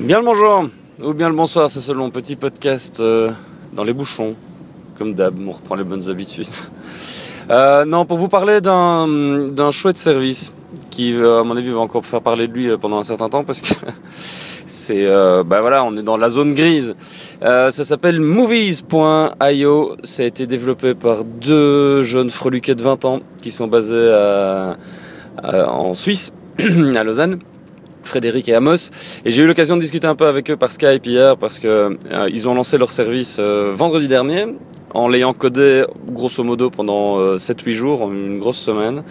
Bien le bonjour ou bien le bonsoir, c'est selon petit podcast euh, dans les bouchons, comme d'hab, on reprend les bonnes habitudes. Euh, non, pour vous parler d'un d'un chouette service qui, euh, à mon avis, va encore faire parler de lui pendant un certain temps parce que c'est, euh, bah voilà, on est dans la zone grise. Ça s'appelle Movies.io. Ça a été développé par deux jeunes freluquets de 20 ans qui sont basés à- en Suisse, à Lausanne. Frédéric et Amos et j'ai eu l'occasion de discuter un peu avec eux par Skype hier parce que euh, ils ont lancé leur service euh, vendredi dernier en l'ayant codé grosso modo pendant euh, 7-8 jours, une grosse semaine.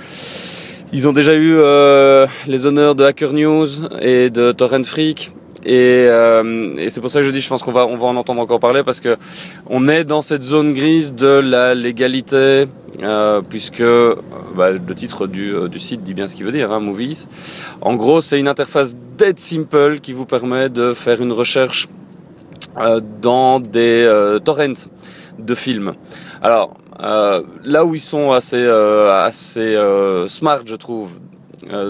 Ils ont déjà eu euh, les honneurs de Hacker News et de Torrent Freak. Et, euh, et c'est pour ça que je dis, je pense qu'on va, on va en entendre encore parler parce que on est dans cette zone grise de la légalité, euh, puisque euh, bah, le titre du, euh, du site dit bien ce qu'il veut dire, hein, Movies. En gros, c'est une interface dead simple qui vous permet de faire une recherche euh, dans des euh, torrents de films. Alors euh, là où ils sont assez euh, assez euh, smart, je trouve,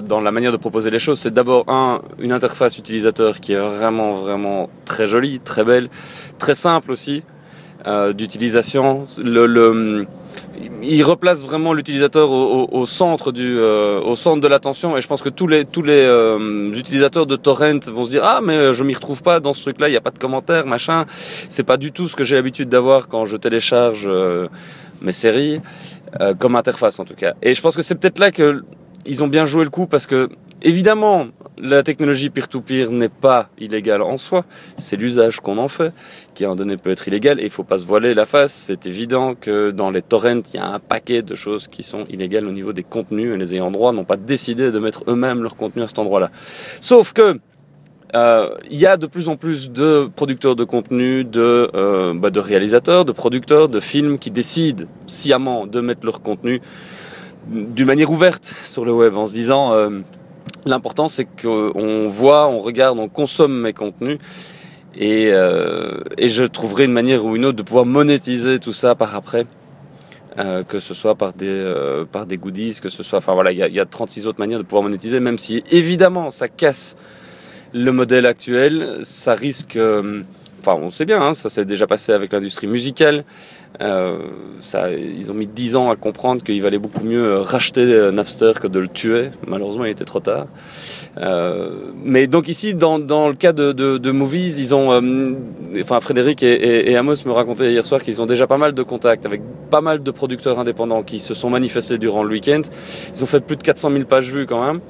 dans la manière de proposer les choses, c'est d'abord un une interface utilisateur qui est vraiment vraiment très jolie, très belle, très simple aussi euh, d'utilisation. Le, le il replace vraiment l'utilisateur au, au, au centre du euh, au centre de l'attention. Et je pense que tous les tous les euh, utilisateurs de torrent vont se dire ah mais je m'y retrouve pas dans ce truc là il y a pas de commentaires machin. C'est pas du tout ce que j'ai l'habitude d'avoir quand je télécharge euh, mes séries euh, comme interface en tout cas. Et je pense que c'est peut-être là que ils ont bien joué le coup parce que évidemment la technologie peer-to-peer n'est pas illégale en soi, c'est l'usage qu'on en fait qui à un donné peut être illégal et il faut pas se voiler la face. C'est évident que dans les torrents, il y a un paquet de choses qui sont illégales au niveau des contenus et les ayants droit n'ont pas décidé de mettre eux-mêmes leur contenu à cet endroit-là. Sauf que euh, il y a de plus en plus de producteurs de contenu, de, euh, bah, de réalisateurs, de producteurs de films qui décident sciemment de mettre leur contenu d'une manière ouverte sur le web en se disant euh, l'important c'est qu'on voit, on regarde, on consomme mes contenus et, euh, et je trouverai une manière ou une autre de pouvoir monétiser tout ça par après. Euh, que ce soit par des euh, par des goodies, que ce soit, enfin voilà, il y a, y a 36 autres manières de pouvoir monétiser, même si évidemment ça casse le modèle actuel, ça risque, euh, enfin on sait bien, hein, ça s'est déjà passé avec l'industrie musicale. Euh, ça, ils ont mis 10 ans à comprendre qu'il valait beaucoup mieux euh, racheter euh, Napster que de le tuer. Malheureusement, il était trop tard. Euh, mais donc ici, dans, le cas de, Movies, ils ont, euh, enfin Frédéric et, Amos me racontaient hier soir qu'ils ont déjà pas mal de contacts avec pas mal de producteurs indépendants qui se sont manifestés durant le week-end. Ils ont fait plus de 400 000 pages vues quand même.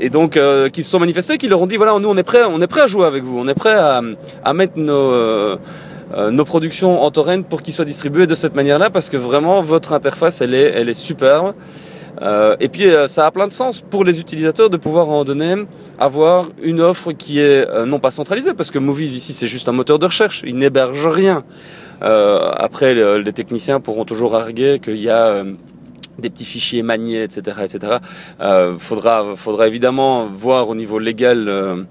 Et donc euh, qui se sont manifestés, qui leur ont dit voilà nous on est prêt, on est prêt à jouer avec vous, on est prêt à, à mettre nos euh, euh, nos productions en torrent pour qu'ils soient distribués de cette manière-là parce que vraiment votre interface elle est elle est superbe. Euh, et puis euh, ça a plein de sens pour les utilisateurs de pouvoir en donner avoir une offre qui est euh, non pas centralisée parce que Movies ici c'est juste un moteur de recherche, il n'héberge rien. Après le- les techniciens pourront toujours arguer qu'il y a des petits fichiers maniés, etc., etc. Euh, faudra, faudra évidemment voir au niveau légal, euh,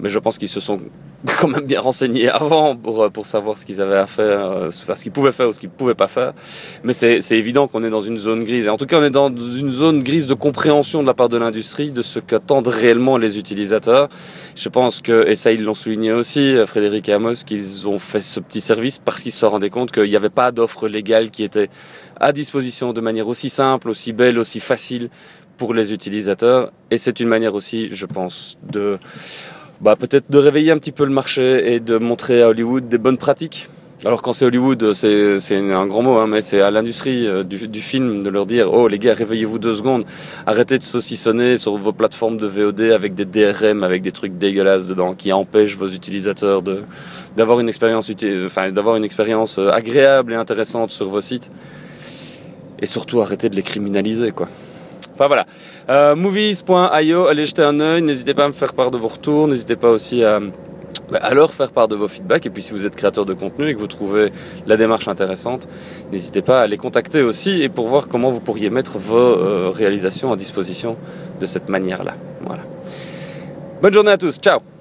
mais je pense qu'ils se sont quand même bien renseignés avant pour pour savoir ce qu'ils avaient à faire, euh, enfin, ce qu'ils pouvaient faire ou ce qu'ils pouvaient pas faire. Mais c'est c'est évident qu'on est dans une zone grise. Et en tout cas, on est dans une zone grise de compréhension de la part de l'industrie de ce qu'attendent réellement les utilisateurs. Je pense que, et ça ils l'ont souligné aussi, euh, Frédéric et Amos, qu'ils ont fait ce petit service parce qu'ils se rendaient compte qu'il n'y avait pas d'offre légale qui était à disposition de manière aussi simple, aussi belle, aussi facile pour les utilisateurs. Et c'est une manière aussi, je pense, de bah, peut-être de réveiller un petit peu le marché et de montrer à Hollywood des bonnes pratiques. Alors quand c'est Hollywood, c'est un grand mot, hein, mais c'est à l'industrie euh, du, du film de leur dire oh les gars réveillez-vous deux secondes, arrêtez de saucissonner sur vos plateformes de VOD avec des DRM, avec des trucs dégueulasses dedans qui empêchent vos utilisateurs de d'avoir une expérience enfin d'avoir une expérience euh, agréable et intéressante sur vos sites et surtout arrêter de les criminaliser quoi. Enfin voilà. Euh, movies.io, allez jeter un œil, n'hésitez pas à me faire part de vos retours, n'hésitez pas aussi à, bah, à leur faire part de vos feedbacks et puis si vous êtes créateur de contenu et que vous trouvez la démarche intéressante, n'hésitez pas à les contacter aussi et pour voir comment vous pourriez mettre vos euh, réalisations à disposition de cette manière-là. Voilà. Bonne journée à tous, ciao